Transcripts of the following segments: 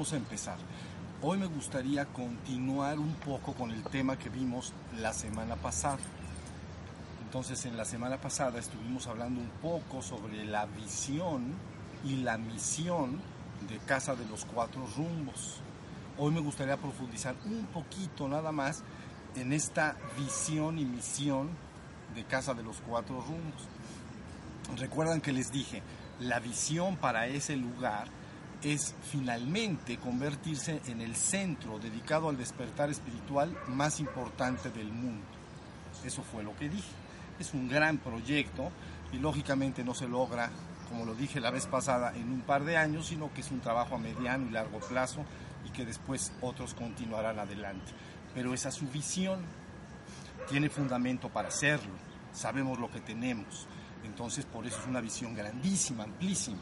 a empezar. Hoy me gustaría continuar un poco con el tema que vimos la semana pasada. Entonces, en la semana pasada estuvimos hablando un poco sobre la visión y la misión de Casa de los Cuatro Rumbos. Hoy me gustaría profundizar un poquito nada más en esta visión y misión de Casa de los Cuatro Rumbos. Recuerdan que les dije, la visión para ese lugar es finalmente convertirse en el centro dedicado al despertar espiritual más importante del mundo. Eso fue lo que dije. Es un gran proyecto y lógicamente no se logra, como lo dije la vez pasada, en un par de años, sino que es un trabajo a mediano y largo plazo y que después otros continuarán adelante. Pero esa es su visión, tiene fundamento para hacerlo, sabemos lo que tenemos, entonces por eso es una visión grandísima, amplísima.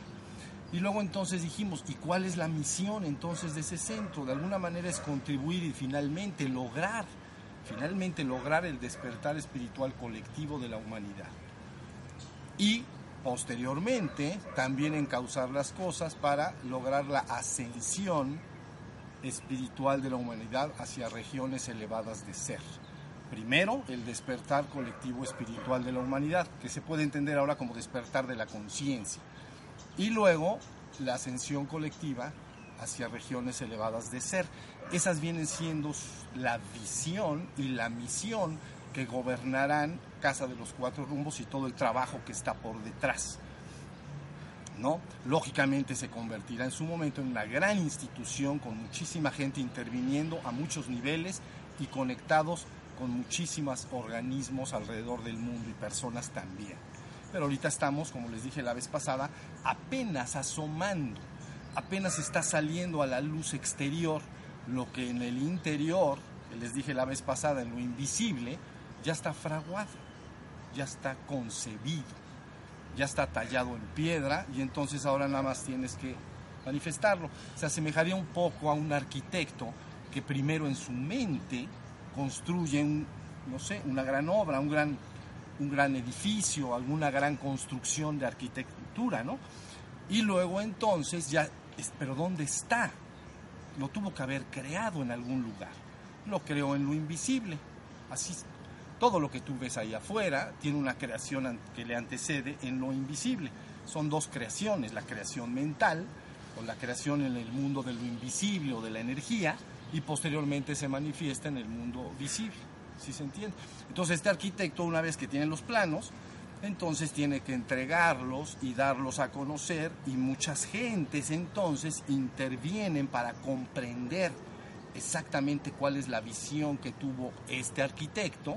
Y luego entonces dijimos, ¿y cuál es la misión entonces de ese centro? De alguna manera es contribuir y finalmente lograr, finalmente lograr el despertar espiritual colectivo de la humanidad. Y posteriormente también encauzar las cosas para lograr la ascensión espiritual de la humanidad hacia regiones elevadas de ser. Primero, el despertar colectivo espiritual de la humanidad, que se puede entender ahora como despertar de la conciencia. Y luego, la ascensión colectiva hacia regiones elevadas de ser. Esas vienen siendo la visión y la misión que gobernarán Casa de los Cuatro Rumbos y todo el trabajo que está por detrás. ¿No? Lógicamente se convertirá en su momento en una gran institución con muchísima gente interviniendo a muchos niveles y conectados con muchísimos organismos alrededor del mundo y personas también. Pero ahorita estamos, como les dije la vez pasada, apenas asomando, apenas está saliendo a la luz exterior lo que en el interior, que les dije la vez pasada, en lo invisible, ya está fraguado, ya está concebido, ya está tallado en piedra y entonces ahora nada más tienes que manifestarlo. Se asemejaría un poco a un arquitecto que primero en su mente construyen, no sé, una gran obra, un gran, un gran edificio, alguna gran construcción de arquitectura, ¿no? Y luego entonces ya, pero ¿dónde está? Lo tuvo que haber creado en algún lugar. Lo creó en lo invisible. Así, todo lo que tú ves ahí afuera tiene una creación que le antecede en lo invisible. Son dos creaciones, la creación mental o la creación en el mundo de lo invisible o de la energía y posteriormente se manifiesta en el mundo visible, si se entiende? Entonces este arquitecto una vez que tiene los planos, entonces tiene que entregarlos y darlos a conocer y muchas gentes entonces intervienen para comprender exactamente cuál es la visión que tuvo este arquitecto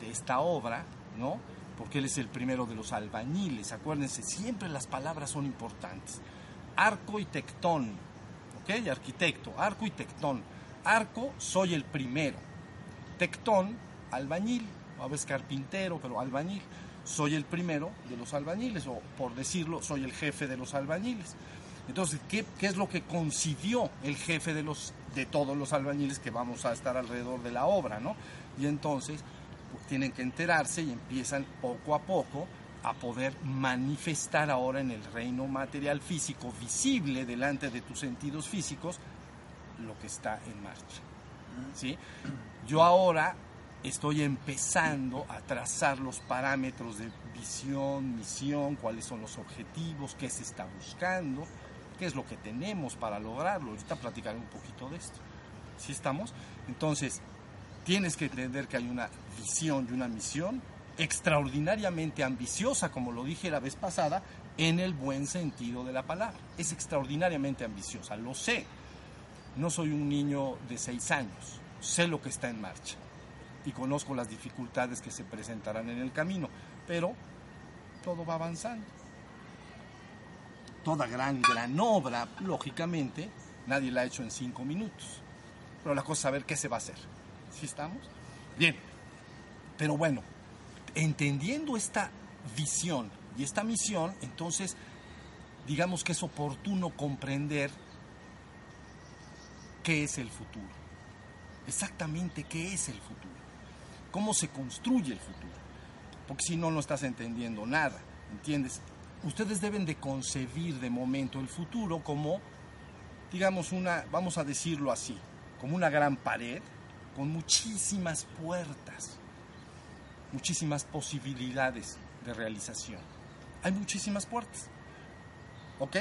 de esta obra, ¿no? Porque él es el primero de los albañiles, acuérdense, siempre las palabras son importantes. Arco y tectón, ¿ok? Arquitecto, arco y tectón. Arco, soy el primero. Tectón, albañil, a veces carpintero, pero albañil. Soy el primero de los albañiles, o por decirlo, soy el jefe de los albañiles. Entonces, ¿qué, es lo que concibió el jefe de, los, de todos los albañiles que vamos a estar alrededor de la obra, ¿no? Y entonces pues, tienen que enterarse y empiezan poco a poco a poder manifestar ahora en el reino material físico visible delante de tus sentidos físicos lo que está en marcha. ¿sí? Yo ahora estoy empezando a trazar los parámetros de visión, misión, cuáles son los objetivos, qué se está buscando, qué es lo que tenemos para lograrlo. Ahorita platicaré un poquito de esto. ¿Sí estamos? Entonces, tienes que entender que hay una visión y una misión extraordinariamente ambiciosa, como lo dije la vez pasada, en el buen sentido de la palabra. Es extraordinariamente ambiciosa, lo sé. No soy un niño de seis años, sé lo que está en marcha y conozco las dificultades que se presentarán en el camino, pero todo va avanzando. Toda gran, gran obra, lógicamente, nadie la ha hecho en cinco minutos. Pero la cosa es saber qué se va a hacer. ¿Sí estamos? Bien. Pero bueno, entendiendo esta visión y esta misión, entonces digamos que es oportuno comprender qué es el futuro. Exactamente qué es el futuro. Cómo se construye el futuro. Porque si no, no estás entendiendo nada. ¿Entiendes? Ustedes deben de concebir de momento el futuro como digamos, una, vamos a decirlo así, como una gran pared con muchísimas puertas, muchísimas posibilidades de realización. Hay muchísimas puertas. ¿Ok?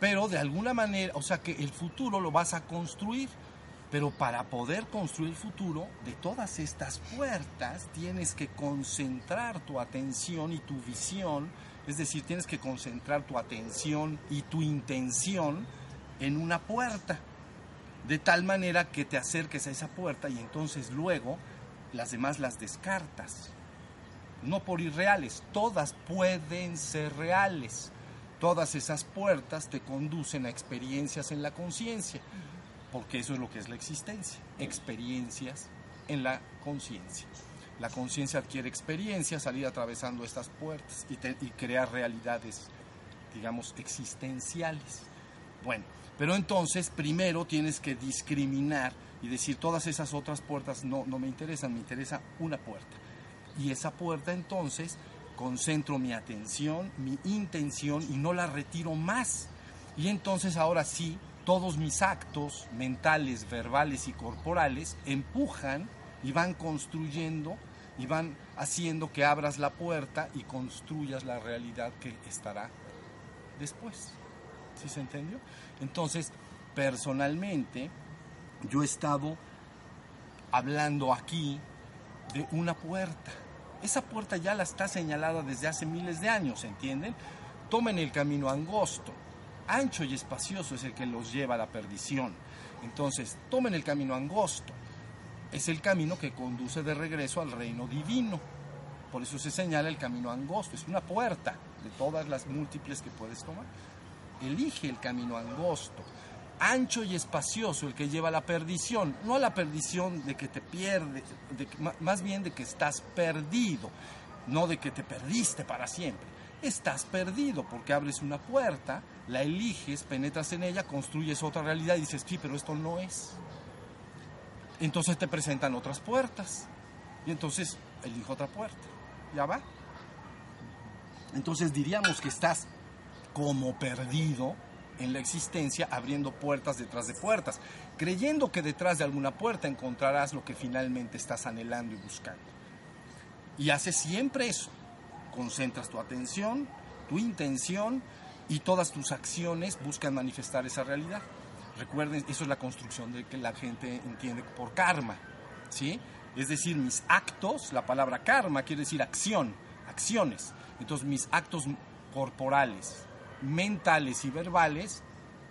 Pero de alguna manera, o sea que el futuro lo vas a construir. Pero para poder construir el futuro, de todas estas puertas tienes que concentrar tu atención y tu visión, es decir, tienes que concentrar tu atención y tu intención en una puerta, de tal manera que te acerques a esa puerta y entonces luego las demás las descartas. No por irreales, todas pueden ser reales. Todas esas puertas te conducen a experiencias en la conciencia porque eso es lo que es la existencia, experiencias en la conciencia. La conciencia adquiere experiencia, salir atravesando estas puertas y, crear realidades, digamos, existenciales. Bueno, pero entonces primero tienes que discriminar y decir todas esas otras puertas no, no me interesan, me interesa una puerta. Y esa puerta entonces concentro mi atención, mi intención y no la retiro más. Y entonces ahora sí todos mis actos mentales, verbales y corporales empujan y van construyendo y van haciendo que abras la puerta y construyas la realidad que estará después. ¿Sí se entendió? Entonces, personalmente, yo he estado hablando aquí de una puerta. Esa puerta ya la está señalada desde hace miles de años, ¿entienden? Tomen el camino angosto ancho y espacioso es el que los lleva a la perdición. Entonces, tomen el camino angosto. Es el camino que conduce de regreso al reino divino. Por eso se señala el camino angosto. Es una puerta de todas las múltiples que puedes tomar. Elige el camino angosto. Ancho y espacioso el que lleva a la perdición. No a la perdición de que te pierdes, más bien de que estás perdido. No de que te perdiste para siempre estás perdido porque abres una puerta, la eliges, penetras en ella, construyes otra realidad y dices, sí, pero esto no es. Entonces te presentan otras puertas y entonces elijo otra puerta. ¿Ya va? Entonces diríamos que estás como perdido en la existencia abriendo puertas detrás de puertas, creyendo que detrás de alguna puerta encontrarás lo que finalmente estás anhelando y buscando. Y haces siempre eso concentras tu atención, tu intención y todas tus acciones buscan manifestar esa realidad. Recuerden, eso es la construcción de que la gente entiende por karma, ¿sí? Es decir, mis actos, la palabra karma quiere decir acción, acciones. Entonces mis actos corporales, mentales y verbales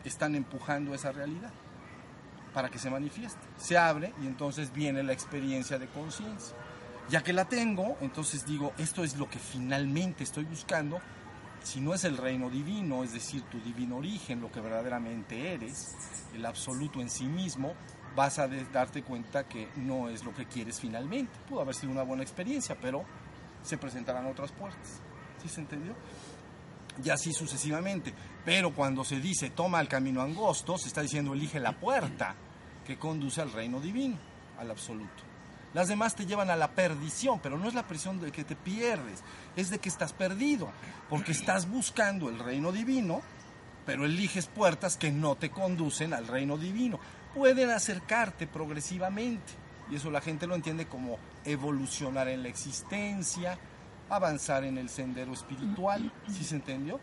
están empujando esa realidad para que se manifieste. Se abre y entonces viene la experiencia de conciencia. Ya que la tengo, entonces digo, esto es lo que finalmente estoy buscando. Si no es el reino divino, es decir, tu divino origen, lo que verdaderamente eres, el absoluto en sí mismo, vas a darte cuenta que no es lo que quieres finalmente. Pudo haber sido una buena experiencia, pero se presentarán otras puertas. ¿Sí se entendió? Y así sucesivamente. Pero cuando se dice toma el camino angosto, se está diciendo elige la puerta que conduce al reino divino, al absoluto. Las demás te llevan a la perdición, pero no es la presión de que te pierdes, es de que estás perdido, porque estás buscando el reino divino, pero eliges puertas que no te conducen al reino divino. Pueden acercarte progresivamente, y eso la gente lo entiende como evolucionar en la existencia, avanzar en el sendero espiritual, ¿sí se entendió?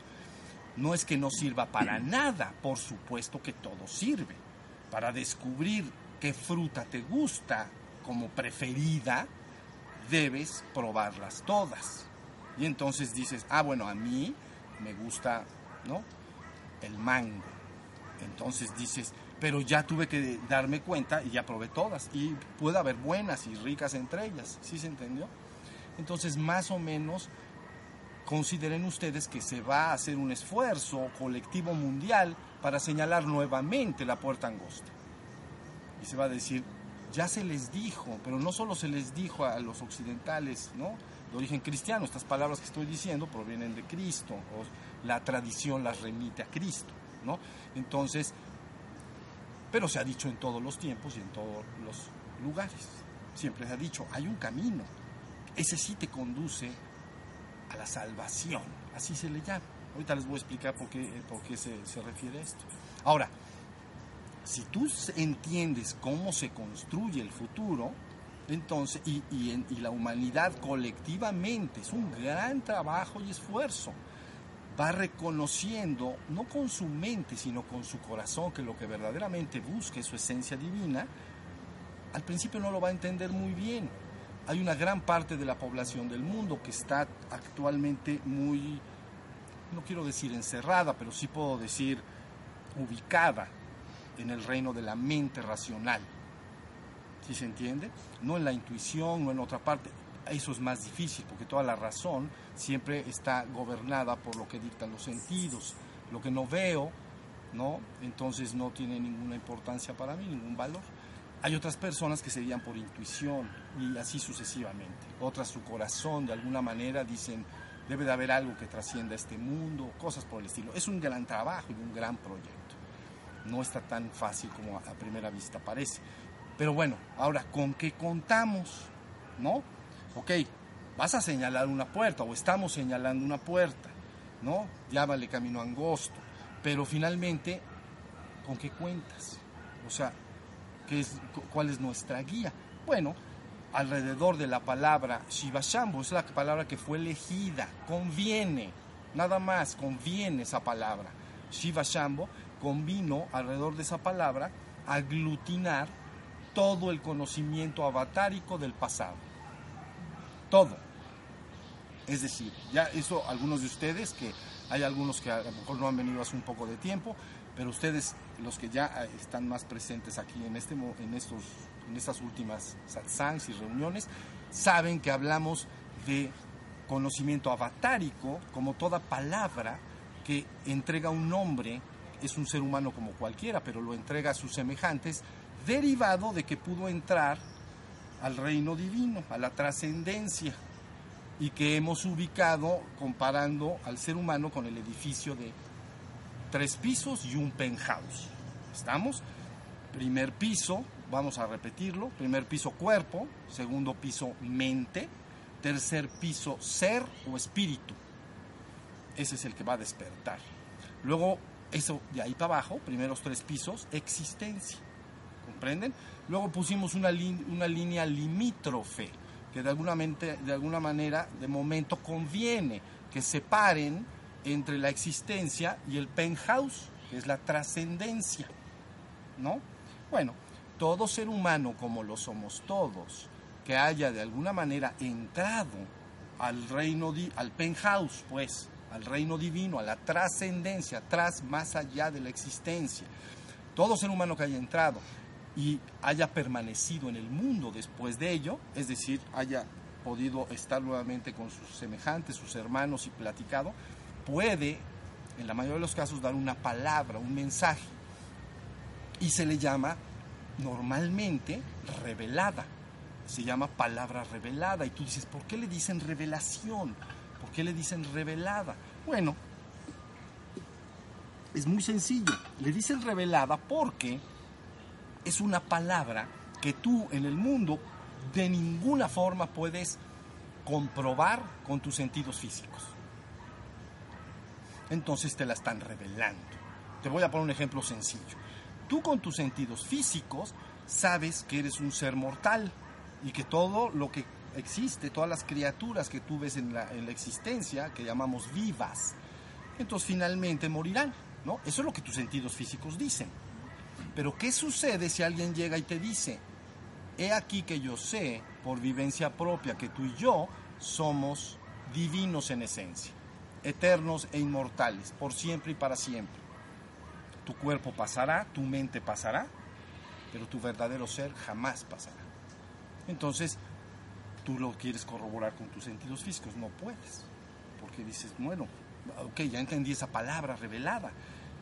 No es que no sirva para nada, por supuesto que todo sirve. Para descubrir qué fruta te gusta, como preferida, debes probarlas todas. Y entonces dices, ah, bueno, a mí me gusta, ¿no? El mango. Entonces dices, pero ya tuve que darme cuenta y ya probé todas. Y puede haber buenas y ricas entre ellas. ¿Sí se entendió? Entonces, más o menos, consideren ustedes que se va a hacer un esfuerzo colectivo mundial para señalar nuevamente la puerta angosta. Y se va a decir, ya se les dijo, pero no solo se les dijo a los occidentales, ¿no? De origen cristiano, estas palabras que estoy diciendo provienen de Cristo, o la tradición las remite a Cristo, ¿no? Entonces, pero se ha dicho en todos los tiempos y en todos los lugares. Siempre se ha dicho, hay un camino, ese sí te conduce a la salvación, así se le llama. Ahorita les voy a explicar por qué, por qué se, se refiere a esto. Ahora, Si tú entiendes cómo se construye el futuro, entonces, y, la humanidad colectivamente, es un gran trabajo y esfuerzo, va reconociendo, no con su mente, sino con su corazón, que lo que verdaderamente busca es su esencia divina, al principio no lo va a entender muy bien. Hay una gran parte de la población del mundo que está actualmente muy, no quiero decir encerrada, pero sí puedo decir ubicada en el reino de la mente racional. ¿Sí se entiende? No en la intuición, no en otra parte. Eso es más difícil porque toda la razón siempre está gobernada por lo que dictan los sentidos. Lo que no veo, ¿no? Entonces no tiene ninguna importancia para mí, ningún valor. Hay otras personas que se guían por intuición y así sucesivamente. Otras su corazón de alguna manera dicen, debe de haber algo que trascienda este mundo, cosas por el estilo. Es un gran trabajo y un gran proyecto. No está tan fácil como a primera vista parece. Pero bueno, ahora, ¿con qué contamos? ¿No? Ok, vas a señalar una puerta o estamos señalando una puerta, ¿no? Llámale camino angosto. Pero finalmente, ¿con qué cuentas? O sea, ¿cuál es nuestra guía? Bueno, alrededor de la palabra Shiva Shambhu, es la palabra que fue elegida, conviene, nada más, conviene esa palabra. Shiva Shambhu convino alrededor de esa palabra aglutinar todo el conocimiento avatárico del pasado. Todo. Es decir, ya eso algunos de ustedes, que hay algunos que a lo mejor no han venido hace un poco de tiempo, pero ustedes, los que ya eh, están más presentes aquí en, este, en, estos, en estas últimas satsangs y reuniones, saben que hablamos de conocimiento avatárico como toda palabra que entrega un nombre, es un ser humano como cualquiera, pero lo entrega a sus semejantes, derivado de que pudo entrar al reino divino, a la trascendencia, y que hemos ubicado comparando al ser humano con el edificio de tres pisos y un penthouse. ¿Estamos? Primer piso, vamos a repetirlo, primer piso cuerpo, segundo piso mente, tercer piso ser o espíritu. Ese es el que va a despertar. Luego, eso de ahí para abajo, primeros tres pisos, existencia. ¿Comprenden? Luego pusimos una, una línea limítrofe, que de alguna, mente, de alguna manera, de momento, conviene que separen entre la existencia y el penthouse, que es la trascendencia. ¿No? Bueno, todo ser humano, como lo somos todos, que haya de alguna manera entrado al reino, al penthouse, pues, al reino divino, a la trascendencia, tras, más allá de la existencia. Todo ser humano que haya entrado y haya permanecido en el mundo después de ello, es decir, haya podido estar nuevamente con sus semejantes, sus hermanos y platicado, puede, en la mayoría de los casos, dar una palabra, un mensaje. Y se le llama normalmente revelada. Se llama palabra revelada. Y tú dices, ¿por qué le dicen revelación? ¿Por qué le dicen revelada? Bueno, es muy sencillo. Le dicen revelada porque es una palabra que tú en el mundo de ninguna forma puedes comprobar con tus sentidos físicos entonces te la están revelando. Te voy a poner un ejemplo sencillo. Tú con tus sentidos físicos sabes que eres un ser mortal y que todo lo que existe, todas las criaturas que tú ves en la, existencia, que llamamos vivas, entonces finalmente morirán, ¿no? Eso es lo que tus sentidos físicos dicen. Pero ¿qué sucede si alguien llega y te dice, he aquí que yo sé por vivencia propia que tú y yo somos divinos en esencia? eternos e inmortales, por siempre y para siempre. Tu cuerpo pasará, tu mente pasará, pero tu verdadero ser jamás pasará. Entonces, tú lo quieres corroborar con tus sentidos físicos, no puedes, porque dices, bueno, ok, ya entendí esa palabra revelada,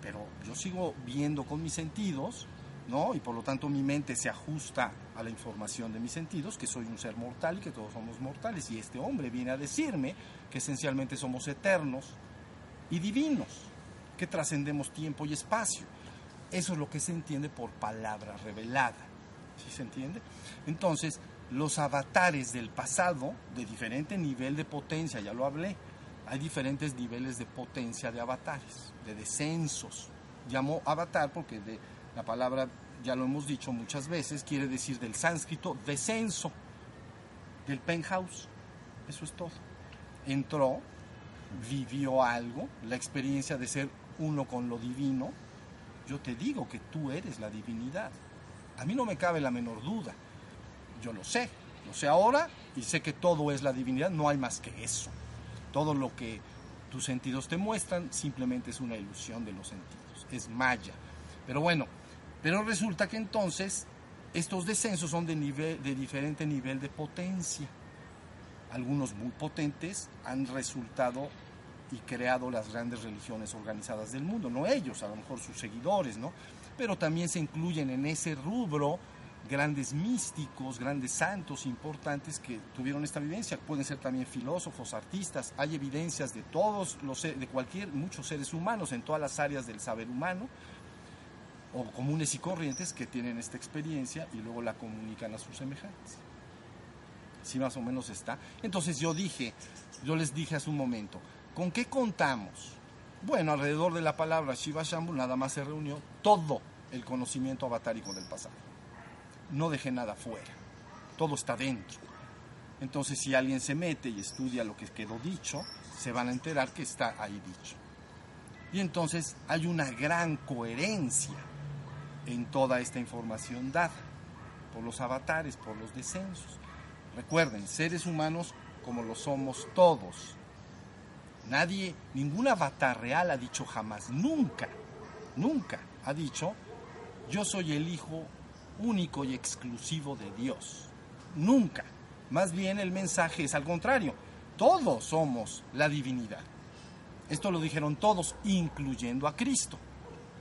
pero yo sigo viendo con mis sentidos ¿no? Y por lo tanto mi mente se ajusta a la información de mis sentidos, que soy un ser mortal y que todos somos mortales. Y este hombre viene a decirme que esencialmente somos eternos y divinos, que trascendemos tiempo y espacio. Eso es lo que se entiende por palabra revelada. ¿Sí se entiende? Entonces, los avatares del pasado, de diferente nivel de potencia, ya lo hablé, hay diferentes niveles de potencia de avatares, de descensos. Llamo avatar porque de La palabra, ya lo hemos dicho muchas veces, quiere decir del sánscrito descenso, del penthouse. Eso es todo. Entró, vivió algo, la experiencia de ser uno con lo divino. Yo te digo que tú eres la divinidad. A mí no me cabe la menor duda. Yo lo sé, lo sé ahora y sé que todo es la divinidad, no hay más que eso. Todo lo que tus sentidos te muestran simplemente es una ilusión de los sentidos, es maya. Pero bueno, pero resulta que entonces estos descensos son de, nivel, de diferente nivel de potencia. Algunos muy potentes han resultado y creado las grandes religiones organizadas del mundo, no ellos, a lo mejor sus seguidores, ¿no? Pero también se incluyen en ese rubro grandes místicos, grandes santos importantes que tuvieron esta vivencia. Pueden ser también filósofos, artistas. Hay evidencias de todos los de cualquier muchos seres humanos en todas las áreas del saber humano o comunes y corrientes que tienen esta experiencia y luego la comunican a sus semejantes. Si más o menos está. Entonces yo dije, yo les dije hace un momento, ¿con qué contamos? Bueno, alrededor de la palabra Shiva Shambhu nada más se reunió todo el conocimiento avatárico del pasado no deje nada fuera, todo está dentro. Entonces si alguien se mete y estudia lo que quedó dicho, se van a enterar que está ahí dicho. Y entonces hay una gran coherencia en toda esta información dada por los avatares, por los descensos. Recuerden, seres humanos como lo somos todos. Nadie, ningún avatar real ha dicho jamás, nunca, nunca ha dicho, yo soy el hijo único y exclusivo de Dios. Nunca. Más bien el mensaje es al contrario. Todos somos la divinidad. Esto lo dijeron todos, incluyendo a Cristo,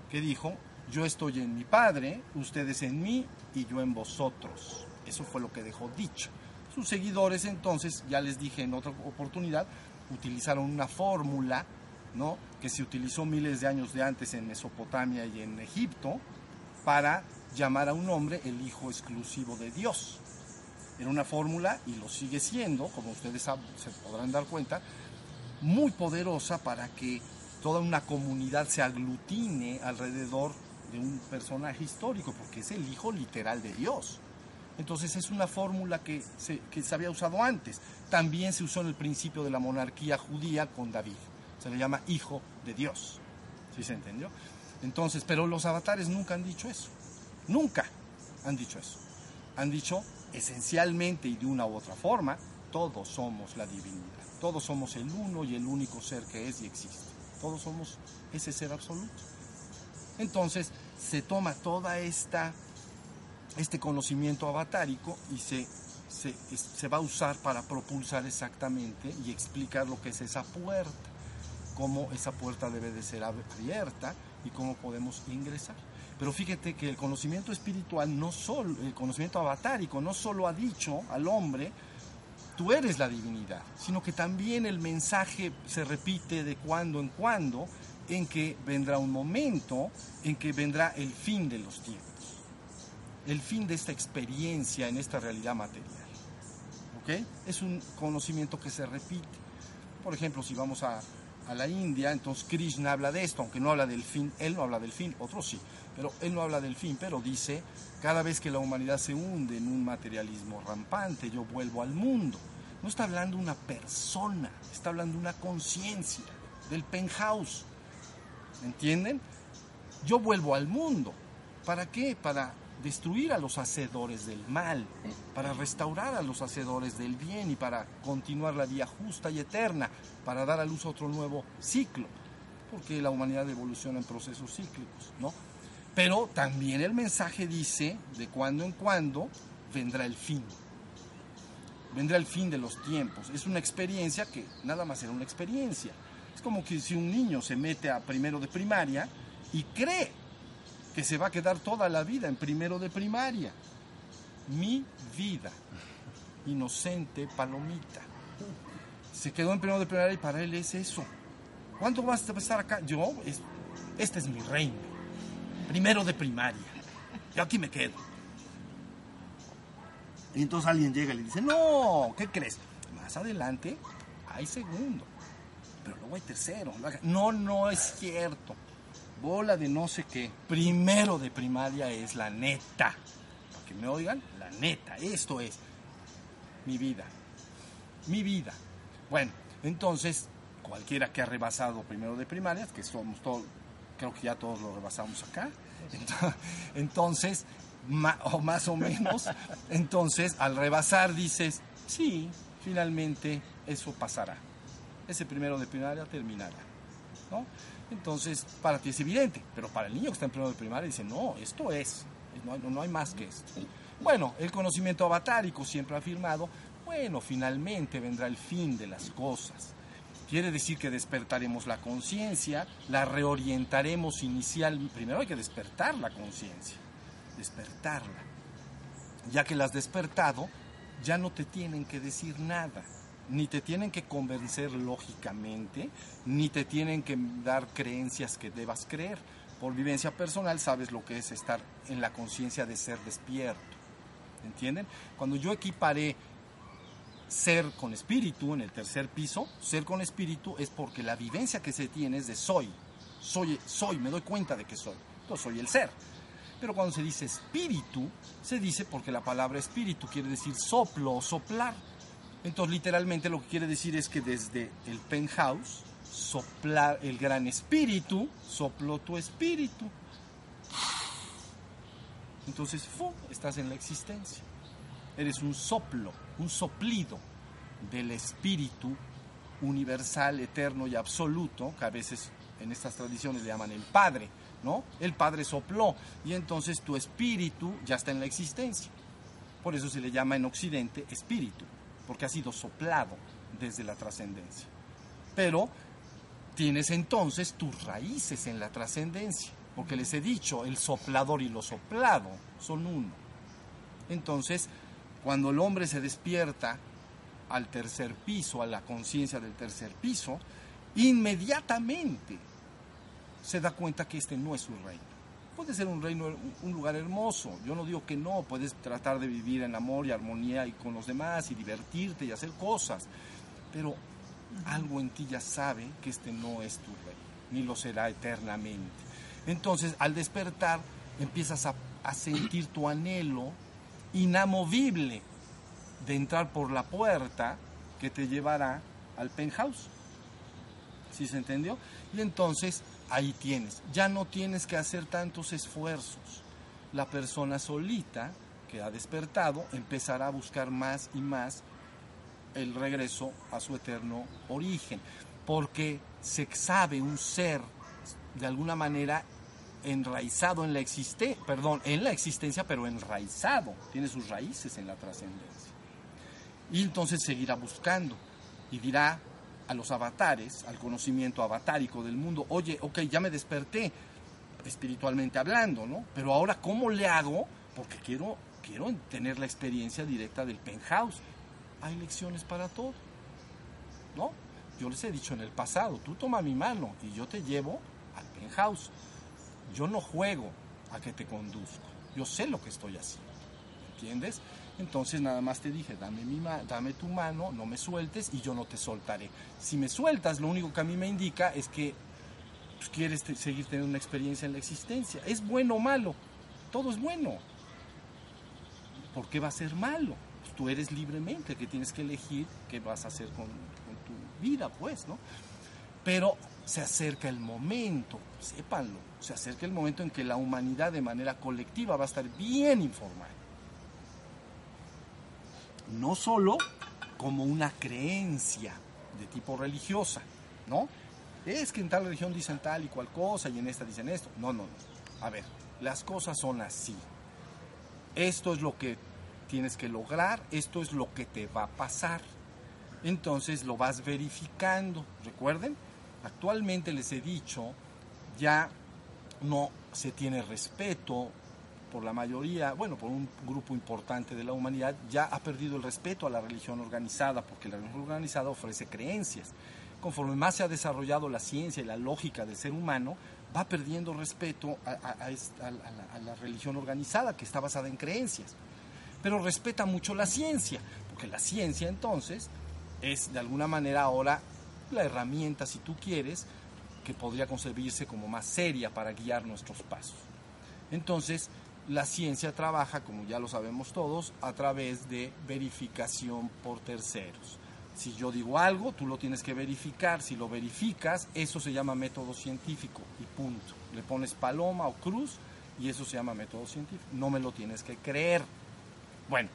que dijo, yo estoy en mi Padre, ustedes en mí y yo en vosotros. Eso fue lo que dejó dicho. Sus seguidores entonces, ya les dije en otra oportunidad, utilizaron una fórmula, ¿no? que se utilizó miles de años de antes en Mesopotamia y en Egipto para llamar a un hombre el hijo exclusivo de Dios. Era una fórmula, y lo sigue siendo, como ustedes se podrán dar cuenta, muy poderosa para que toda una comunidad se aglutine alrededor de un personaje histórico, porque es el hijo literal de Dios. Entonces es una fórmula que se, que se había usado antes. También se usó en el principio de la monarquía judía con David. Se le llama hijo de Dios. ¿Sí se entendió? Entonces, pero los avatares nunca han dicho eso. Nunca han dicho eso. Han dicho esencialmente y de una u otra forma, todos somos la divinidad. Todos somos el uno y el único ser que es y existe. Todos somos ese ser absoluto. Entonces se toma toda esta este conocimiento avatárico y se, se, se, va a usar para propulsar exactamente y explicar lo que es esa puerta, cómo esa puerta debe de ser abierta y cómo podemos ingresar. Pero fíjate que el conocimiento espiritual, no solo, el conocimiento avatárico, no solo ha dicho al hombre, tú eres la divinidad, sino que también el mensaje se repite de cuando en cuando, en que vendrá un momento en que vendrá el fin de los tiempos, el fin de esta experiencia en esta realidad material. ¿Ok? Es un conocimiento que se repite. Por ejemplo, si vamos a, a la India, entonces Krishna habla de esto, aunque no habla del fin, él no habla del fin, otros sí, pero él no habla del fin, pero dice, cada vez que la humanidad se hunde en un materialismo rampante, yo vuelvo al mundo. No está hablando una persona, está hablando una conciencia del penthouse. ¿Me entienden? Yo vuelvo al mundo. ¿Para qué? Para destruir a los hacedores del mal, para restaurar a los hacedores del bien y para continuar la vía justa y eterna, para dar a luz otro nuevo ciclo, porque la humanidad evoluciona en procesos cíclicos, ¿no? Pero también el mensaje dice, de cuando en cuando vendrá el fin. Vendrá el fin de los tiempos. Es una experiencia que nada más era una experiencia. Es como que si un niño se mete a primero de primaria y cree que se va a quedar toda la vida en primero de primaria. Mi vida, inocente palomita. Se quedó en primero de primaria y para él es eso. ¿Cuánto vas a estar acá? Yo, este es mi reino. Primero de primaria. Yo aquí me quedo. Y entonces alguien llega y le dice, no, ¿qué crees? Más adelante hay segundo, pero luego hay tercero. No, no es cierto. bola de no sé qué. Primero de primaria es la neta. Para que me oigan, la neta. Esto es mi vida. Mi vida. Bueno, entonces, cualquiera que ha rebasado primero de primaria, que somos todos, creo que ya todos lo rebasamos acá. Entonces, o más o menos, entonces al rebasar dices, sí, finalmente eso pasará. Ese primero de primaria terminará. ¿no? Entonces, para ti es evidente, pero para el niño que está en primero de primaria dice, no, esto es, no hay, no hay más que esto. Bueno, el conocimiento avatárico siempre ha afirmado, bueno, finalmente vendrá el fin de las cosas. Quiere decir que despertaremos la conciencia, la reorientaremos inicial. Primero hay que despertar la conciencia, despertarla. Ya que la has despertado, ya no te tienen que decir nada ni te tienen que convencer lógicamente, ni te tienen que dar creencias que debas creer. Por vivencia personal sabes lo que es estar en la conciencia de ser despierto. ¿Entienden? Cuando yo equiparé ser con espíritu en el tercer piso, ser con espíritu es porque la vivencia que se tiene es de soy. Soy, soy, me doy cuenta de que soy. Entonces soy el ser. Pero cuando se dice espíritu, se dice porque la palabra espíritu quiere decir soplo o soplar. Entonces, literalmente lo que quiere decir es que desde el penthouse, soplar el gran espíritu, sopló tu espíritu. Entonces, estás en la existencia. Eres un soplo, un soplido del espíritu universal, eterno y absoluto, que a veces en estas tradiciones le llaman el Padre, ¿no? El Padre sopló y entonces tu espíritu ya está en la existencia. Por eso se le llama en Occidente espíritu porque ha sido soplado desde la trascendencia. Pero tienes entonces tus raíces en la trascendencia, porque les he dicho, el soplador y lo soplado son uno. Entonces, cuando el hombre se despierta al tercer piso, a la conciencia del tercer piso, inmediatamente se da cuenta que este no es su reino puede ser un reino, un lugar hermoso. Yo no digo que no, puedes tratar de vivir en amor y armonía y con los demás y divertirte y hacer cosas, pero algo en ti ya sabe que este no es tu reino, ni lo será eternamente. Entonces, al despertar, empiezas a, a sentir tu anhelo inamovible de entrar por la puerta que te llevará al penthouse. ¿Sí se entendió? Y entonces ahí tienes. Ya no tienes que hacer tantos esfuerzos. La persona solita que ha despertado empezará a buscar más y más el regreso a su eterno origen, porque se sabe un ser de alguna manera enraizado en la existencia, perdón, en la existencia, pero enraizado, tiene sus raíces en la trascendencia. Y entonces seguirá buscando y dirá, a los avatares, al conocimiento avatárico del mundo, oye, ok, ya me desperté espiritualmente hablando, ¿no? Pero ahora, ¿cómo le hago? Porque quiero, quiero tener la experiencia directa del penthouse. Hay lecciones para todo, ¿no? Yo les he dicho en el pasado, tú toma mi mano y yo te llevo al penthouse. Yo no juego a que te conduzco, yo sé lo que estoy haciendo, ¿entiendes? Entonces nada más te dije, dame, tu mano, no me sueltes y yo no te soltaré. Si me sueltas, lo único que a mí me indica es que pues, quieres seguir teniendo una experiencia en la existencia. ¿Es bueno o malo? Todo es bueno. ¿Por qué va a ser malo? Pues, tú eres libremente que tienes que elegir qué vas a hacer con, con tu vida, pues, ¿no? Pero se acerca el momento, sépanlo, se acerca el momento en que la humanidad de manera colectiva va a estar bien informada no solo como una creencia de tipo religiosa, ¿no? Es que en tal religión dicen tal y cual cosa y en esta dicen esto. No, no, no. A ver, las cosas son así. Esto es lo que tienes que lograr, esto es lo que te va a pasar. Entonces lo vas verificando. Recuerden, actualmente les he dicho, ya no se tiene respeto por la mayoría, bueno, por un grupo importante de la humanidad, ya ha perdido el respeto a la religión organizada, porque la religión organizada ofrece creencias. Conforme más se ha desarrollado la ciencia y la lógica del ser humano, va perdiendo respeto a, la, religión organizada, que está basada en creencias. Pero respeta mucho la ciencia, porque la ciencia entonces es de alguna manera ahora la herramienta, si tú quieres, que podría concebirse como más seria para guiar nuestros pasos. Entonces, la ciencia trabaja, como ya lo sabemos todos, a través de verificación por terceros. Si yo digo algo, tú lo tienes que verificar. Si lo verificas, eso se llama método científico y punto. Le pones paloma o cruz y eso se llama método científico. No me lo tienes que creer. Bueno,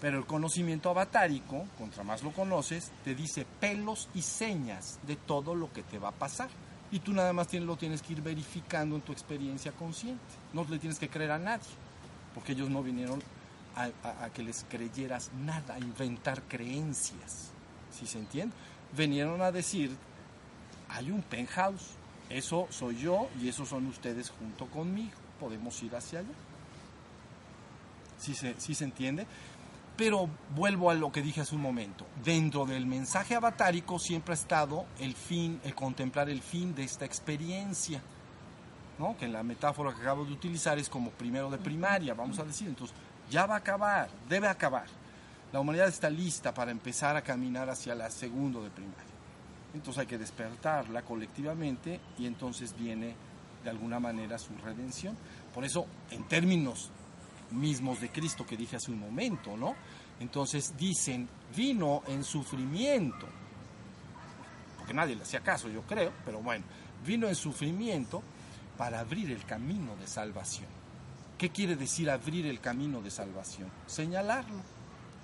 pero el conocimiento avatárico, contra más lo conoces, te dice pelos y señas de todo lo que te va a pasar. Y tú nada más tienes, lo tienes que ir verificando en tu experiencia consciente. No le tienes que creer a nadie, porque ellos no vinieron a, que les creyeras nada, a inventar creencias. ¿Sí se entiende? Vinieron a decir, hay un penthouse, eso soy yo y eso son ustedes junto conmigo, podemos ir hacia allá. ¿Sí se, sí se entiende? Pero vuelvo a lo que dije hace un momento. Dentro del mensaje avatárico siempre ha estado el fin, el contemplar el fin de esta experiencia. ¿no? Que en la metáfora que acabo de utilizar es como primero de primaria, vamos a decir. Entonces, ya va a acabar, debe acabar. La humanidad está lista para empezar a caminar hacia la segundo de primaria. Entonces hay que despertarla colectivamente y entonces viene de alguna manera su redención. Por eso, en términos mismos de Cristo que dije hace un momento, ¿no? Entonces dicen, vino en sufrimiento, porque nadie le hacía caso, yo creo, pero bueno, vino en sufrimiento para abrir el camino de salvación. ¿Qué quiere decir abrir el camino de salvación? Señalarlo,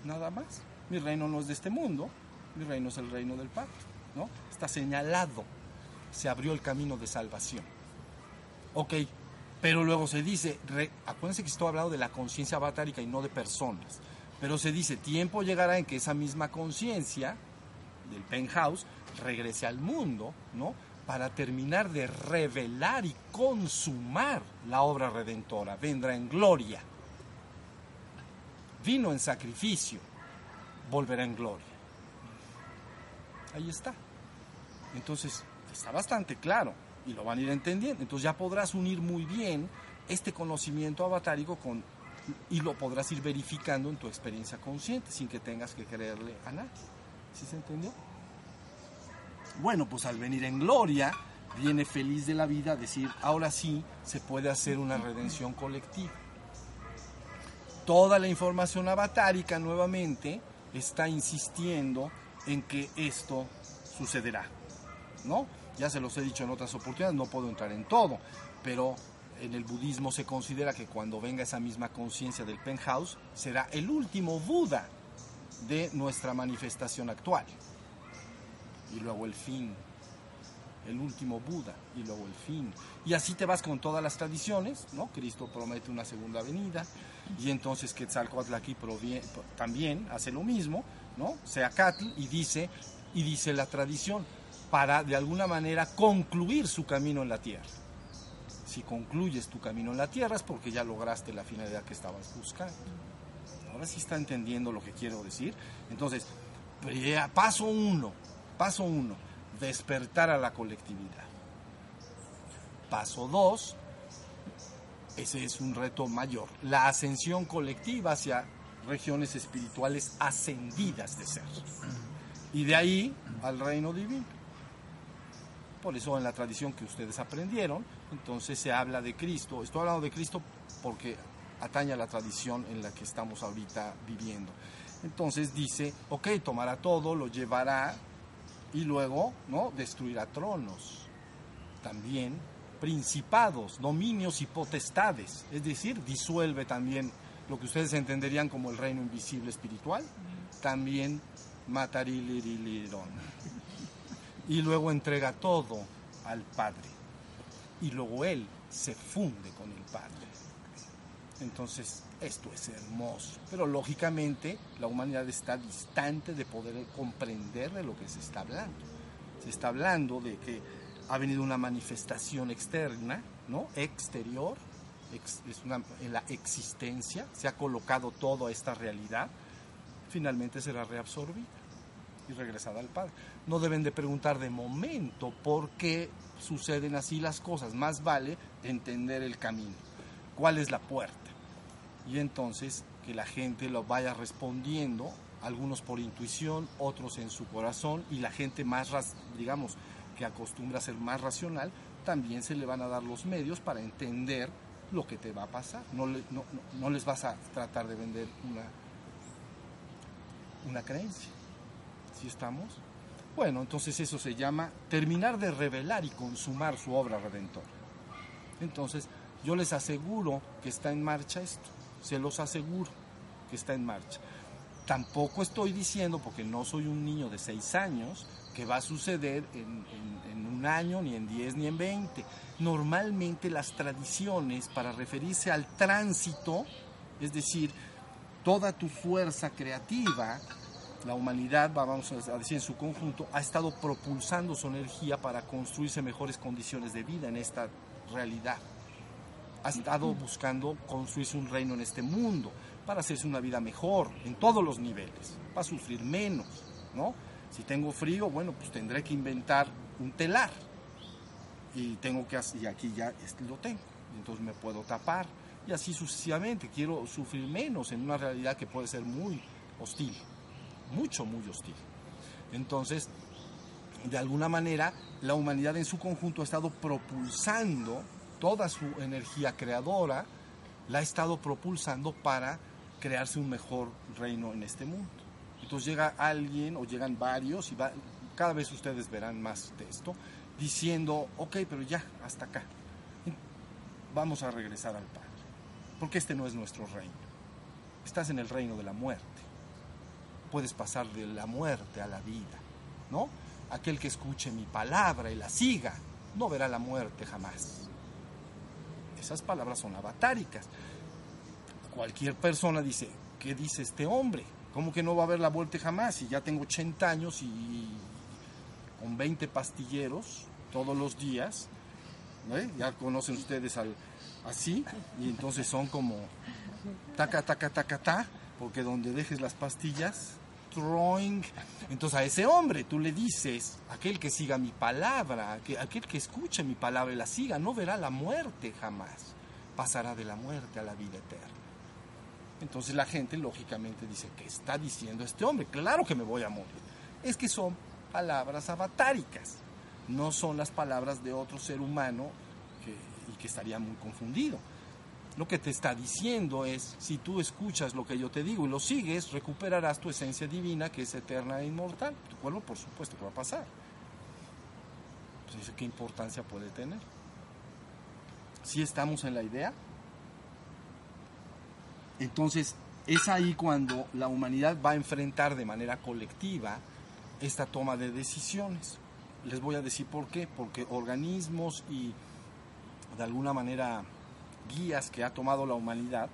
nada más. Mi reino no es de este mundo, mi reino es el reino del pacto, ¿no? Está señalado, se abrió el camino de salvación. Ok, pero luego se dice, acuérdense que estoy hablando de la conciencia avatárica y no de personas. Pero se dice, tiempo llegará en que esa misma conciencia del penthouse regrese al mundo, ¿no? Para terminar de revelar y consumar la obra redentora. Vendrá en gloria. Vino en sacrificio, volverá en gloria. Ahí está. Entonces, está bastante claro y lo van a ir entendiendo. Entonces ya podrás unir muy bien este conocimiento avatárico con y lo podrás ir verificando en tu experiencia consciente sin que tengas que creerle a nadie. ¿Sí se entendió? Bueno, pues al venir en gloria, viene feliz de la vida a decir, ahora sí se puede hacer una redención colectiva. Toda la información avatárica nuevamente está insistiendo en que esto sucederá, ¿no? Ya se los he dicho en otras oportunidades, no puedo entrar en todo, pero en el budismo se considera que cuando venga esa misma conciencia del penthouse, será el último Buda de nuestra manifestación actual. Y luego el fin, el último Buda, y luego el fin. Y así te vas con todas las tradiciones, ¿no? Cristo promete una segunda venida, y entonces Quetzalcoatl aquí también hace lo mismo, ¿no? Seacatl, y dice, y dice la tradición, para de alguna manera concluir su camino en la tierra. Si concluyes tu camino en la tierra es porque ya lograste la finalidad que estabas buscando. Ahora sí está entendiendo lo que quiero decir. Entonces, paso uno, paso uno, despertar a la colectividad. Paso dos, ese es un reto mayor, la ascensión colectiva hacia regiones espirituales ascendidas de ser. Y de ahí al reino divino por eso en la tradición que ustedes aprendieron, entonces se habla de Cristo. Estoy hablando de Cristo porque atañe a la tradición en la que estamos ahorita viviendo. Entonces dice, ok, tomará todo, lo llevará y luego, ¿no? Destruirá tronos, también principados, dominios y potestades, es decir, disuelve también lo que ustedes entenderían como el reino invisible espiritual, también matariliriliron y luego entrega todo al Padre. Y luego Él se funde con el Padre. Entonces, esto es hermoso. Pero lógicamente la humanidad está distante de poder comprender de lo que se está hablando. Se está hablando de que ha venido una manifestación externa, ¿no? Exterior, es una, en la existencia, se ha colocado todo a esta realidad, finalmente será reabsorbida y regresada al Padre. No deben de preguntar de momento por qué suceden así las cosas. Más vale entender el camino. ¿Cuál es la puerta? Y entonces que la gente lo vaya respondiendo, algunos por intuición, otros en su corazón, y la gente más, digamos, que acostumbra a ser más racional, también se le van a dar los medios para entender lo que te va a pasar. No, no, no les vas a tratar de vender una, una creencia. ¿Sí estamos? Bueno, entonces eso se llama terminar de revelar y consumar su obra redentora. Entonces, yo les aseguro que está en marcha esto, se los aseguro que está en marcha. Tampoco estoy diciendo, porque no soy un niño de seis años, que va a suceder en, en un año, ni en diez, ni en veinte. Normalmente las tradiciones para referirse al tránsito, es decir, toda tu fuerza creativa, la humanidad, vamos a decir en su conjunto, ha estado propulsando su energía para construirse mejores condiciones de vida en esta realidad. Ha estado buscando construirse un reino en este mundo para hacerse una vida mejor en todos los niveles, para sufrir menos, ¿no? Si tengo frío, bueno, pues tendré que inventar un telar y tengo que y aquí ya lo tengo, entonces me puedo tapar y así sucesivamente. Quiero sufrir menos en una realidad que puede ser muy hostil mucho, muy hostil. Entonces, de alguna manera, la humanidad en su conjunto ha estado propulsando toda su energía creadora, la ha estado propulsando para crearse un mejor reino en este mundo. Entonces llega alguien o llegan varios y cada vez ustedes verán más de esto, diciendo, ok, pero ya, hasta acá. Vamos a regresar al Padre, porque este no es nuestro reino. Estás en el reino de la muerte puedes pasar de la muerte a la vida, ¿no? Aquel que escuche mi palabra y la siga, no verá la muerte jamás. Esas palabras son avatáricas. Cualquier persona dice, ¿qué dice este hombre? ¿Cómo que no va a ver la muerte jamás? Si ya tengo 80 años y con 20 pastilleros todos los días, ¿eh? ya conocen ustedes al, así, y entonces son como taca, taca, taca, taca porque donde dejes las pastillas, throwing. Entonces a ese hombre tú le dices, aquel que siga mi palabra, aquel que escuche mi palabra y la siga, no verá la muerte jamás, pasará de la muerte a la vida eterna. Entonces la gente lógicamente dice, ¿qué está diciendo este hombre? Claro que me voy a morir. Es que son palabras avatáricas, no son las palabras de otro ser humano y que estaría muy confundido lo que te está diciendo es, si tú escuchas lo que yo te digo y lo sigues, recuperarás tu esencia divina que es eterna e inmortal. Tu cuerpo, por supuesto, que va a pasar. Entonces, ¿qué importancia puede tener? Si estamos en la idea, entonces es ahí cuando la humanidad va a enfrentar de manera colectiva esta toma de decisiones. Les voy a decir por qué, porque organismos y de alguna manera guías que ha tomado la humanidad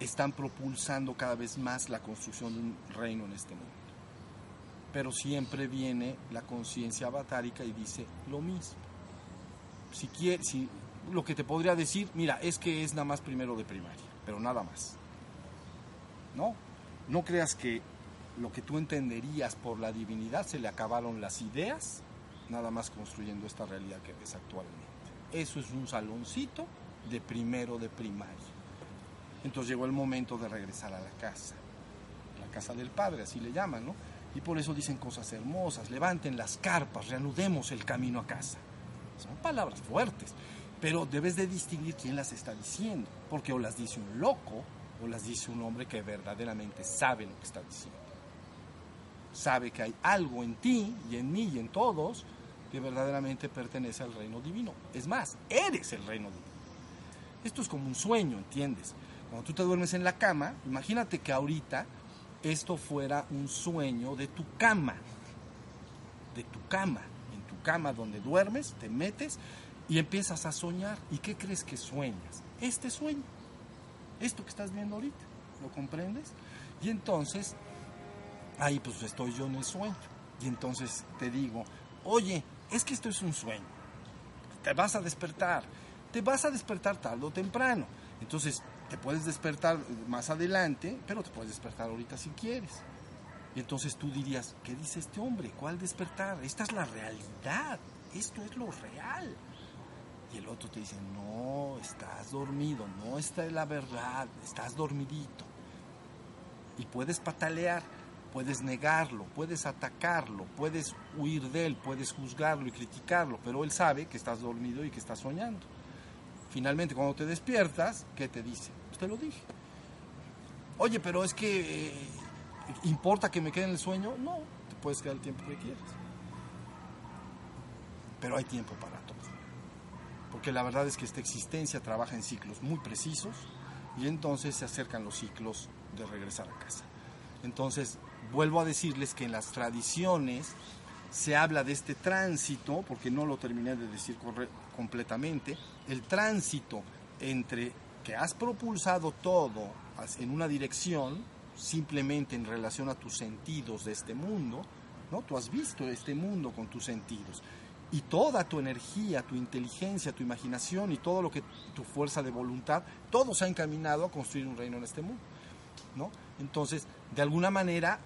están propulsando cada vez más la construcción de un reino en este mundo. Pero siempre viene la conciencia avatárica y dice lo mismo. Si quiere, si, lo que te podría decir, mira, es que es nada más primero de primaria, pero nada más. No, no creas que lo que tú entenderías por la divinidad se le acabaron las ideas, nada más construyendo esta realidad que ves actualmente. Eso es un saloncito de primero de primaria. Entonces llegó el momento de regresar a la casa, la casa del Padre, así le llaman, ¿no? Y por eso dicen cosas hermosas, levanten las carpas, reanudemos el camino a casa. Son palabras fuertes, pero debes de distinguir quién las está diciendo, porque o las dice un loco o las dice un hombre que verdaderamente sabe lo que está diciendo. Sabe que hay algo en ti y en mí y en todos que verdaderamente pertenece al reino divino. Es más, eres el reino divino. Esto es como un sueño, ¿entiendes? Cuando tú te duermes en la cama, imagínate que ahorita esto fuera un sueño de tu cama, de tu cama, en tu cama donde duermes, te metes y empiezas a soñar. ¿Y qué crees que sueñas? Este sueño, esto que estás viendo ahorita, ¿lo comprendes? Y entonces, ahí pues estoy yo en el sueño. Y entonces te digo, oye, es que esto es un sueño, te vas a despertar te vas a despertar tarde o temprano. Entonces, te puedes despertar más adelante, pero te puedes despertar ahorita si quieres. Y entonces tú dirías, ¿qué dice este hombre? ¿Cuál despertar? Esta es la realidad, esto es lo real. Y el otro te dice, no, estás dormido, no esta es la verdad, estás dormidito. Y puedes patalear, puedes negarlo, puedes atacarlo, puedes huir de él, puedes juzgarlo y criticarlo, pero él sabe que estás dormido y que estás soñando. Finalmente, cuando te despiertas, ¿qué te dice? Pues te lo dije. Oye, pero es que eh, ¿importa que me quede en el sueño? No, te puedes quedar el tiempo que quieras. Pero hay tiempo para todo. Porque la verdad es que esta existencia trabaja en ciclos muy precisos y entonces se acercan los ciclos de regresar a casa. Entonces, vuelvo a decirles que en las tradiciones se habla de este tránsito, porque no lo terminé de decir completamente, el tránsito entre que has propulsado todo en una dirección, simplemente en relación a tus sentidos de este mundo, ¿no? Tú has visto este mundo con tus sentidos. Y toda tu energía, tu inteligencia, tu imaginación y todo lo que tu fuerza de voluntad, todo se ha encaminado a construir un reino en este mundo, ¿no? Entonces, de alguna manera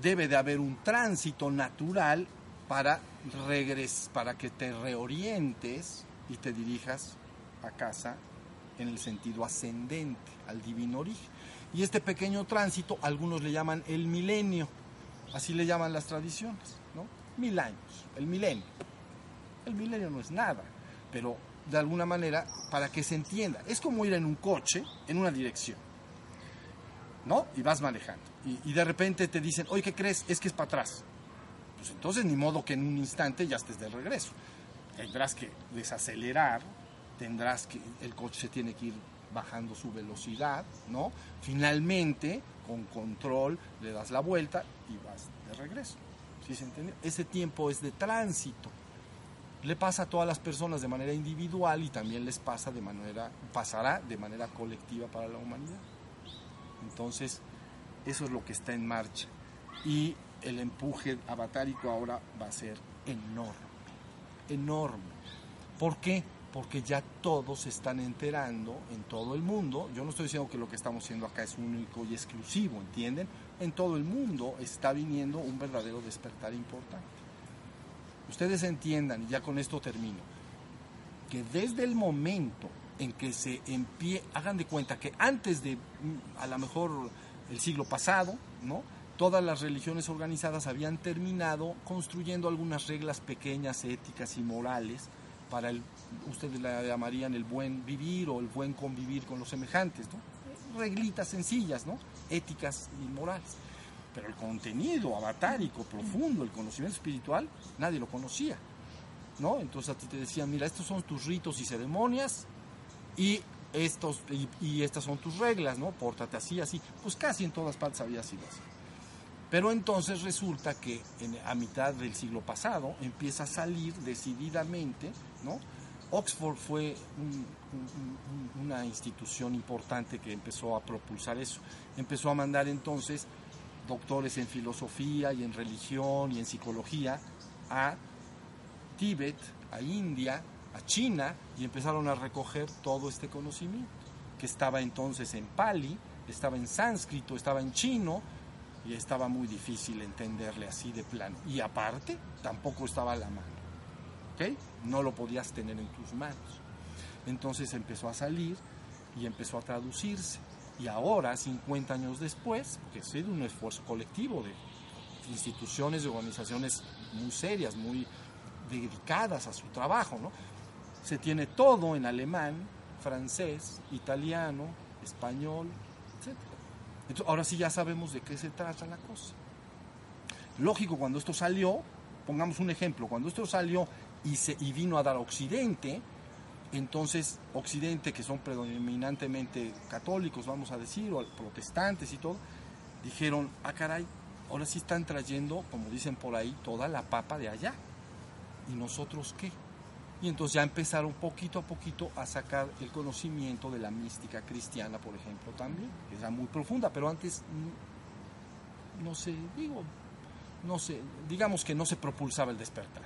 debe de haber un tránsito natural para regres, para que te reorientes y te dirijas a casa en el sentido ascendente, al divino origen. Y este pequeño tránsito, algunos le llaman el milenio, así le llaman las tradiciones, ¿no? Mil años, el milenio. El milenio no es nada, pero de alguna manera, para que se entienda, es como ir en un coche en una dirección, ¿no? Y vas manejando. Y, de repente te dicen, oye, ¿qué crees? Es que es para atrás. Pues entonces ni modo que en un instante ya estés de regreso. Tendrás que desacelerar, tendrás que, el coche se tiene que ir bajando su velocidad, ¿no? Finalmente, con control, le das la vuelta y vas de regreso. ¿Sí se entiende? Ese tiempo es de tránsito. Le pasa a todas las personas de manera individual y también les pasa de manera, pasará de manera colectiva para la humanidad. Entonces, eso es lo que está en marcha. Y el empuje avatárico ahora va a ser enorme, enorme. ¿Por qué? porque ya todos se están enterando en todo el mundo. Yo no estoy diciendo que lo que estamos haciendo acá es único y exclusivo, ¿entienden? En todo el mundo está viniendo un verdadero despertar importante. Ustedes entiendan, y ya con esto termino, que desde el momento en que se empie, hagan de cuenta que antes de mm, a lo mejor el siglo pasado, ¿no? Todas las religiones organizadas habían terminado construyendo algunas reglas pequeñas, éticas y morales para el, ustedes la llamarían el buen vivir o el buen convivir con los semejantes, ¿no? Reglitas sencillas, ¿no? Éticas y morales. Pero el contenido avatárico, profundo, el conocimiento espiritual, nadie lo conocía, ¿no? Entonces a ti te decían, mira, estos son tus ritos y ceremonias y estos y, estas son tus reglas, ¿no? Pórtate así, así. Pues casi en todas partes había sido así. Pero entonces resulta que a mitad del siglo pasado empieza a salir decididamente ¿no? Oxford fue una institución importante que empezó a propulsar eso. Empezó a mandar entonces doctores en filosofía y en religión y en psicología a Tíbet, a India, a China y empezaron a recoger todo este conocimiento que estaba entonces en pali, estaba en sánscrito, estaba en chino y estaba muy difícil entenderle así de plano. Y aparte, tampoco estaba a la mano. No lo podías tener en tus manos. Entonces empezó a salir y empezó a traducirse. Y ahora, 50 años después, que ha sido un esfuerzo colectivo de instituciones y organizaciones muy serias, muy dedicadas a su trabajo, ¿no? Se tiene todo en alemán, francés, italiano, español. Entonces, ahora sí ya sabemos de qué se trata la cosa. Lógico, cuando esto salió, pongamos un ejemplo, cuando esto salió y, se, y vino a dar Occidente, entonces Occidente, que son predominantemente católicos, vamos a decir, o protestantes y todo, dijeron, ah caray, ahora sí están trayendo, como dicen por ahí, toda la papa de allá. ¿Y nosotros qué? Y entonces ya empezaron poquito a poquito a sacar el conocimiento de la mística cristiana, por ejemplo, también, que era muy profunda, pero antes, mm, no sé, digo, no sé, digamos que no se propulsaba el despertar.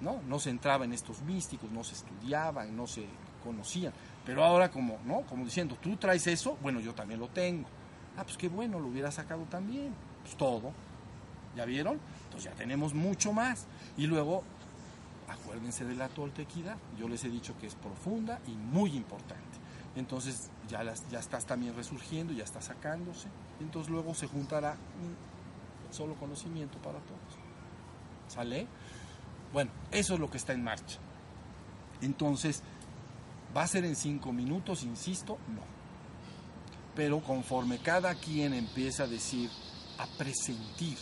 ¿no? No se entraba en estos místicos, no se estudiaban, no se conocían. Pero ahora como, ¿no? Como diciendo, tú traes eso, bueno, yo también lo tengo. Ah, pues qué bueno, lo hubiera sacado también. Pues todo. ¿Ya vieron? Entonces ya tenemos mucho más. Y luego, acuérdense de la toltequidad. Yo les he dicho que es profunda y muy importante. Entonces ya, ya estás también resurgiendo, ya está sacándose. Entonces luego se juntará solo conocimiento para todos. ¿Sale? Bueno, eso es lo que está en marcha. Entonces, ¿va a ser en cinco minutos, insisto? No. Pero conforme cada quien empieza a decir, a presentir,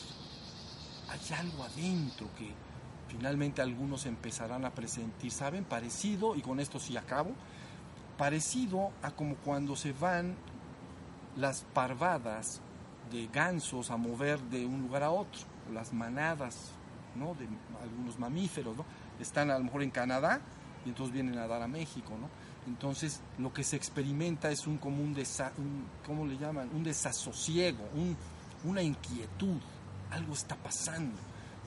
hay algo adentro que finalmente algunos empezarán a presentir, ¿saben? Parecido, y con esto sí acabo, parecido a como cuando se van las parvadas de gansos a mover de un lugar a otro, las manadas ¿no? de algunos mamíferos, ¿no? están a lo mejor en Canadá y entonces vienen a dar a México, ¿no? Entonces lo que se experimenta es un común un, ¿cómo le llaman? Un desasosiego, un, una inquietud, algo está pasando.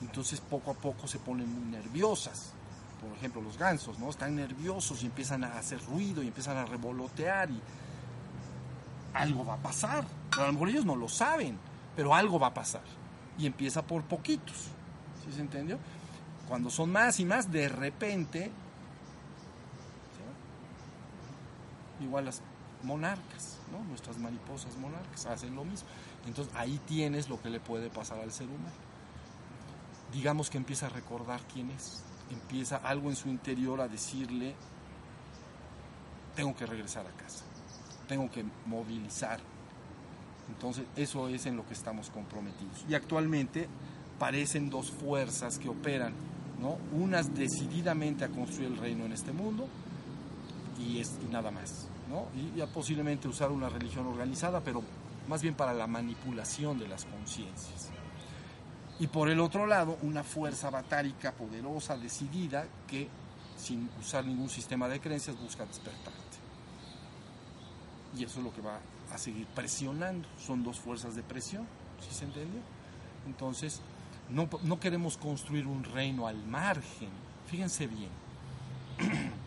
Entonces poco a poco se ponen muy nerviosas. Por ejemplo, los gansos, ¿no? Están nerviosos y empiezan a hacer ruido y empiezan a revolotear y algo va a pasar. Pero a lo mejor ellos no lo saben, pero algo va a pasar. Y empieza por poquitos. ¿Sí se entendió? Cuando son más y más, de repente, igual las monarcas, ¿no? nuestras mariposas monarcas hacen lo mismo. Entonces ahí tienes lo que le puede pasar al ser humano. Digamos que empieza a recordar quién es, empieza algo en su interior a decirle, tengo que regresar a casa, tengo que movilizar. Entonces eso es en lo que estamos comprometidos. Y actualmente parecen dos fuerzas que operan, ¿no? Unas decididamente a construir el reino en este mundo y, es, nada más, ¿no? Y posiblemente usar una religión organizada, pero más bien para la manipulación de las conciencias. Y por el otro lado, una fuerza batárica poderosa, decidida, que sin usar ningún sistema de creencias busca despertarte. Y eso es lo que va a seguir presionando. Son dos fuerzas de presión, ¿sí se entendió? Entonces, no, no queremos construir un reino al margen. Fíjense bien.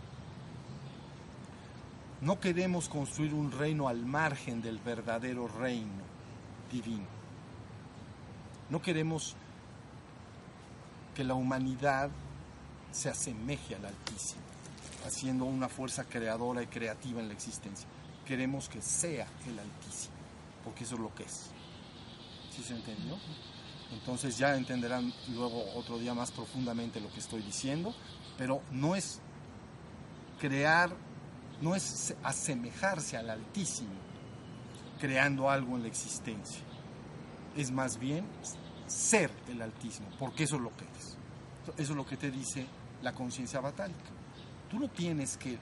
No queremos construir un reino al margen del verdadero reino divino. No queremos que la humanidad se asemeje al Altísimo, haciendo una fuerza creadora y creativa en la existencia. Queremos que sea el Altísimo, porque eso es lo que es. ¿Sí se entendió? Entonces ya entenderán luego otro día más profundamente lo que estoy diciendo, pero no es crear, no es asemejarse al Altísimo, creando algo en la existencia. Es más bien ser el Altísimo, porque eso es lo que es. Eso es lo que te dice la conciencia batálica. Tú no tienes que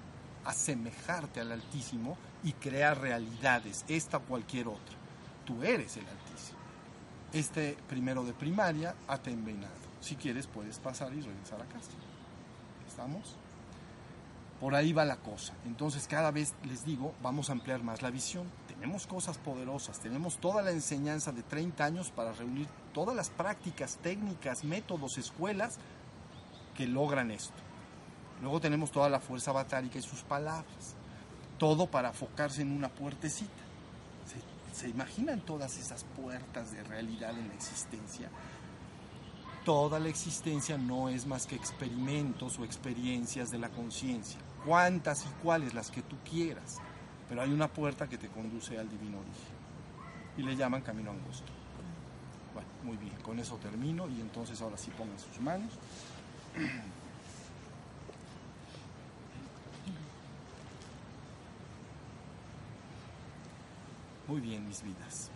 asemejarte al Altísimo y crear realidades, esta o cualquier otra. Tú eres el Altísimo este primero de primaria ha terminado. Si quieres puedes pasar y regresar a casa. ¿Estamos? Por ahí va la cosa. Entonces cada vez les digo, vamos a ampliar más la visión. Tenemos cosas poderosas, tenemos toda la enseñanza de 30 años para reunir todas las prácticas, técnicas, métodos, escuelas que logran esto. Luego tenemos toda la fuerza batárica y sus palabras. Todo para enfocarse en una puertecita. ¿Se imaginan todas esas puertas de realidad en la existencia? Toda la existencia no es más que experimentos o experiencias de la conciencia. Cuántas y cuáles las que tú quieras. Pero hay una puerta que te conduce al divino origen. Y le llaman camino angosto. Bueno, muy bien, con eso termino y entonces ahora sí pongan sus manos. Muy bien, mis vidas.